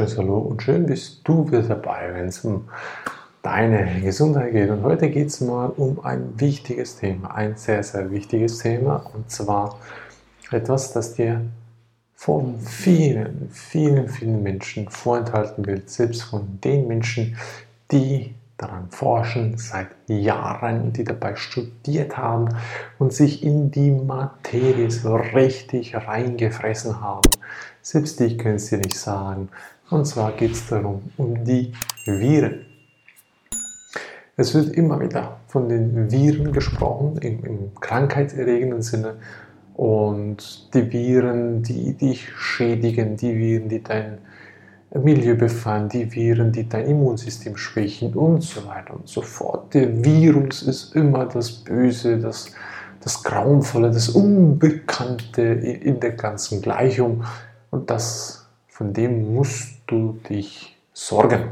wunderschönes Hallo und schön bist du wieder dabei, wenn es um deine Gesundheit geht. Und heute geht es mal um ein wichtiges Thema, ein sehr, sehr wichtiges Thema und zwar etwas, das dir von vielen, vielen, vielen Menschen vorenthalten wird, selbst von den Menschen, die daran forschen seit Jahren, die dabei studiert haben und sich in die Materie so richtig reingefressen haben. Selbst die können es dir nicht sagen. Und zwar geht es darum, um die Viren. Es wird immer wieder von den Viren gesprochen, im, im krankheitserregenden Sinne. Und die Viren, die dich schädigen, die Viren, die dein Milieu befallen, die Viren, die dein Immunsystem schwächen und so weiter und so fort. Der Virus ist immer das Böse, das, das Grauenvolle, das Unbekannte in der ganzen Gleichung. Und das, von dem musst du dich sorgen.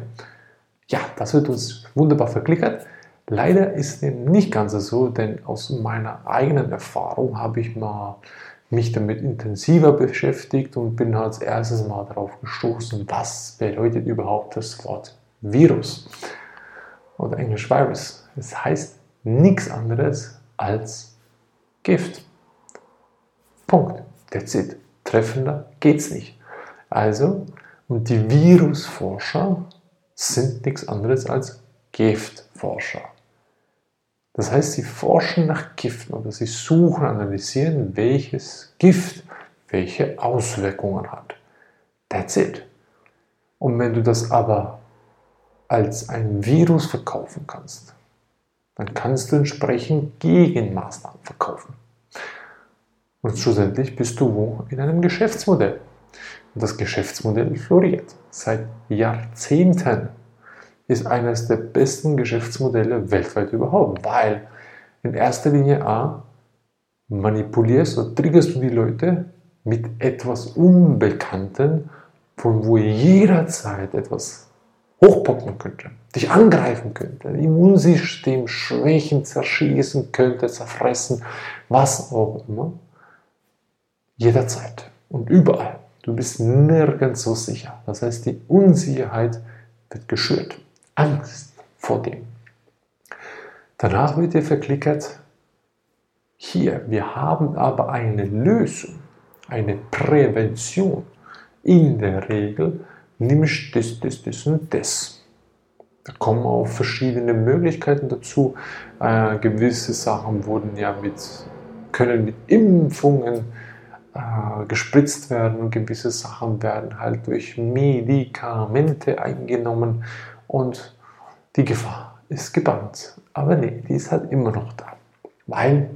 Ja, das wird uns wunderbar verklickert. Leider ist dem nicht ganz so, denn aus meiner eigenen Erfahrung habe ich mal mich damit intensiver beschäftigt und bin als erstes mal darauf gestoßen, was bedeutet überhaupt das Wort Virus oder Englisch Virus. Es heißt nichts anderes als Gift. Punkt. That's it. Treffender geht's nicht. Also, und die Virusforscher sind nichts anderes als Giftforscher. Das heißt, sie forschen nach Giften oder sie suchen, analysieren, welches Gift welche Auswirkungen hat. That's it. Und wenn du das aber als ein Virus verkaufen kannst, dann kannst du entsprechend Gegenmaßnahmen verkaufen. Und schlussendlich bist du wo? In einem Geschäftsmodell. Und das Geschäftsmodell floriert seit Jahrzehnten ist eines der besten Geschäftsmodelle weltweit überhaupt, weil in erster Linie A, manipulierst oder triggerst du die Leute mit etwas Unbekannten, von wo jederzeit etwas hochpoppen könnte, dich angreifen könnte, Immunsystem schwächen, zerschießen könnte, zerfressen, was auch immer. Jederzeit und überall. Du bist nirgends so sicher. Das heißt, die Unsicherheit wird geschürt. Angst vor dem. Danach wird dir verklickert, hier, wir haben aber eine Lösung, eine Prävention. In der Regel nimmst du das, das, das und das. Da kommen auch verschiedene Möglichkeiten dazu. Äh, gewisse Sachen wurden ja mit, können mit Impfungen äh, gespritzt werden gewisse Sachen werden halt durch Medikamente eingenommen und die Gefahr ist gebannt. Aber nee, die ist halt immer noch da. Weil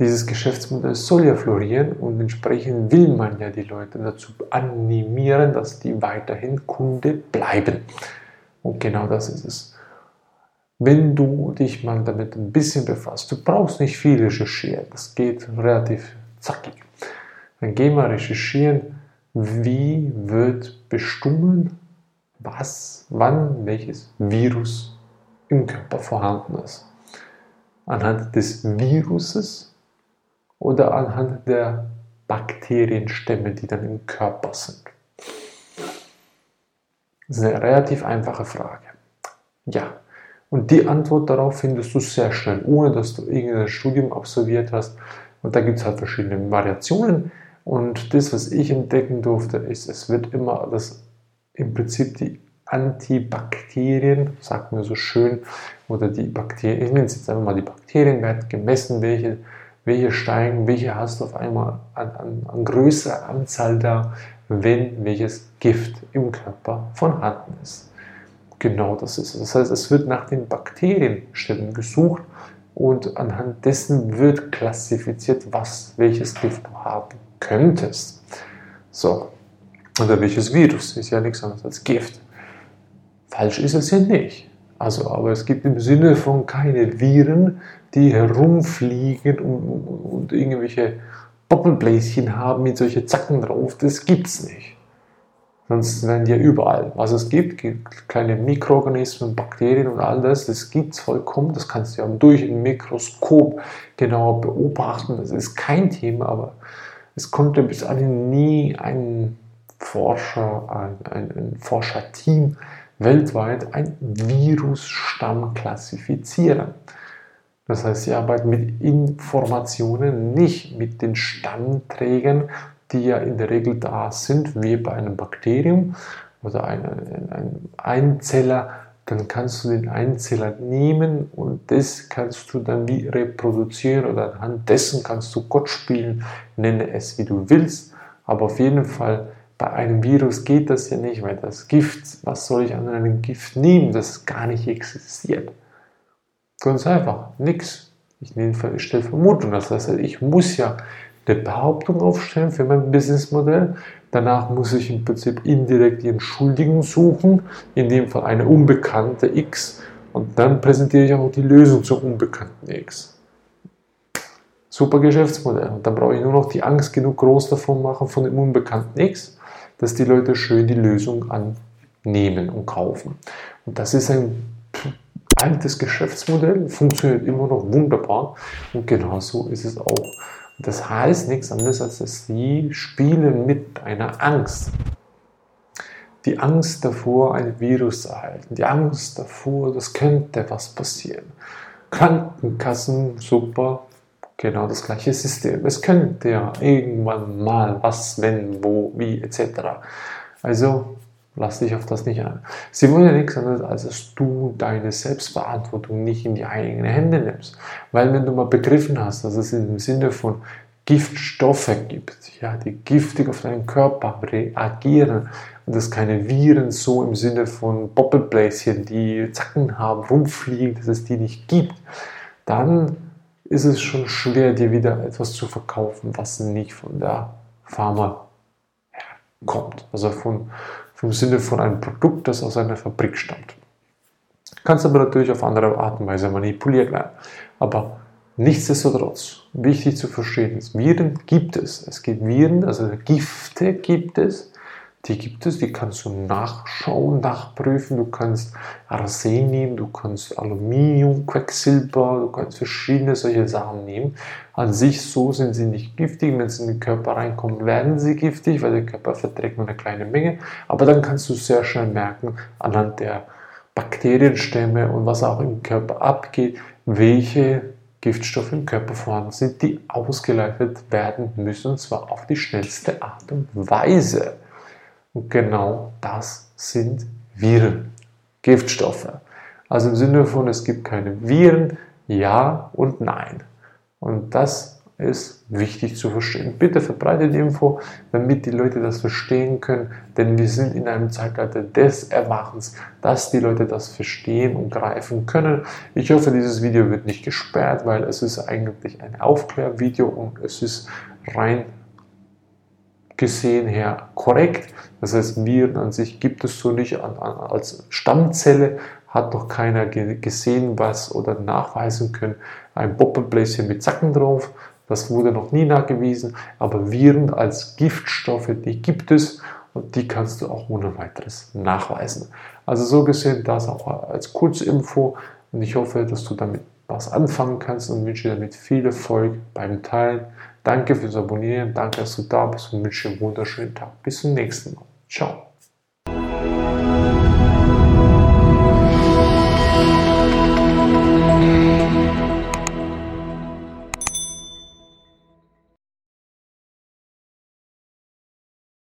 dieses Geschäftsmodell soll ja florieren und entsprechend will man ja die Leute dazu animieren, dass die weiterhin Kunde bleiben. Und genau das ist es. Wenn du dich mal damit ein bisschen befasst, du brauchst nicht viel recherchieren, das geht relativ zackig. Dann geh mal recherchieren, wie wird bestimmen, was, wann welches Virus im Körper vorhanden ist. Anhand des Viruses oder anhand der Bakterienstämme, die dann im Körper sind. Das ist eine relativ einfache Frage. Ja, und die Antwort darauf findest du sehr schnell, ohne dass du irgendein Studium absolviert hast. Und da gibt es halt verschiedene Variationen. Und das, was ich entdecken durfte, ist, es wird immer das im Prinzip die Antibakterien, sagt man so schön, oder die Bakterien, ich nenne es jetzt einfach mal die Bakterien, werden gemessen, welche, welche steigen, welche hast du auf einmal an, an, an größerer Anzahl da, wenn welches Gift im Körper vorhanden ist. Genau das ist es. Das heißt, es wird nach den Bakterienstämmen gesucht und anhand dessen wird klassifiziert, was welches Gift du haben könntest. So, oder welches Virus ist ja nichts anderes als Gift. Falsch ist es ja nicht. Also, aber es gibt im Sinne von keine Viren, die herumfliegen und, und irgendwelche Doppelbläschen haben mit solchen Zacken drauf. Das gibt es nicht. Sonst wären die ja überall. Was es gibt, gibt kleine Mikroorganismen, Bakterien und all das, das gibt es vollkommen. Das kannst du ja durch ein Mikroskop genau beobachten. Das ist kein Thema, aber es konnte bis dahin nie ein Forscher, ein, ein, ein Forscherteam weltweit ein Virusstamm klassifizieren. Das heißt, sie arbeiten mit Informationen, nicht mit den Stammträgern, die ja in der Regel da sind, wie bei einem Bakterium oder einem, einem Einzeller. Dann kannst du den Einzeller nehmen und das kannst du dann wie reproduzieren oder anhand dessen kannst du Gott spielen, nenne es wie du willst. Aber auf jeden Fall bei einem Virus geht das ja nicht, weil das Gift, was soll ich an einem Gift nehmen, das gar nicht existiert. Ganz einfach, nichts. Ich, ich stelle Vermutung, das heißt, ich muss ja eine Behauptung aufstellen für mein Businessmodell. Danach muss ich im Prinzip indirekt die Entschuldigung suchen, in dem Fall eine unbekannte X, und dann präsentiere ich auch die Lösung zur unbekannten X. Super Geschäftsmodell. Und dann brauche ich nur noch die Angst genug groß davon machen von dem unbekannten X dass die Leute schön die Lösung annehmen und kaufen. Und das ist ein altes Geschäftsmodell, funktioniert immer noch wunderbar und genauso ist es auch. Das heißt nichts anderes, als dass sie spielen mit einer Angst. Die Angst davor, ein Virus zu erhalten, die Angst davor, das könnte was passieren. Krankenkassen, super, genau das gleiche System. Es könnte ja irgendwann mal was, wenn, wo, wie etc. Also lass dich auf das nicht an. Sie wollen ja nichts anderes, als dass du deine Selbstverantwortung nicht in die eigenen Hände nimmst. Weil wenn du mal begriffen hast, dass es im Sinne von Giftstoffe gibt, ja, die giftig auf deinen Körper reagieren und es keine Viren so im Sinne von Bobbelbläschen, die Zacken haben, rumfliegen, dass es die nicht gibt, dann ist es schon schwer, dir wieder etwas zu verkaufen, was nicht von der Pharma kommt. Also von, vom Sinne von einem Produkt, das aus einer Fabrik stammt. Kannst aber natürlich auf andere Art und Weise manipuliert werden. Aber nichtsdestotrotz, wichtig zu verstehen ist, Viren gibt es. Es gibt Viren, also Gifte gibt es. Die gibt es, die kannst du nachschauen, nachprüfen. Du kannst Arsen nehmen, du kannst Aluminium, Quecksilber, du kannst verschiedene solche Sachen nehmen. An sich so sind sie nicht giftig. Wenn sie in den Körper reinkommen, werden sie giftig, weil der Körper verträgt nur eine kleine Menge. Aber dann kannst du sehr schnell merken, anhand der Bakterienstämme und was auch im Körper abgeht, welche Giftstoffe im Körper vorhanden sind, die ausgeleitet werden müssen, und zwar auf die schnellste Art und Weise. Und genau das sind Viren, Giftstoffe. Also im Sinne von, es gibt keine Viren, ja und nein. Und das ist wichtig zu verstehen. Bitte verbreite die Info, damit die Leute das verstehen können, denn wir sind in einem Zeitalter des Erwachens, dass die Leute das verstehen und greifen können. Ich hoffe, dieses Video wird nicht gesperrt, weil es ist eigentlich ein Aufklärvideo und es ist rein gesehen her korrekt. Das heißt, Viren an sich gibt es so nicht als Stammzelle, hat noch keiner gesehen, was oder nachweisen können. Ein Bobbelbläschen mit Zacken drauf, das wurde noch nie nachgewiesen, aber Viren als Giftstoffe, die gibt es und die kannst du auch ohne weiteres nachweisen. Also so gesehen das auch als Kurzinfo und ich hoffe, dass du damit was anfangen kannst und wünsche dir damit viel Erfolg beim Teilen Danke fürs Abonnieren, danke, dass du da bist und wünsche einen wunderschönen Tag. Bis zum nächsten Mal. Ciao.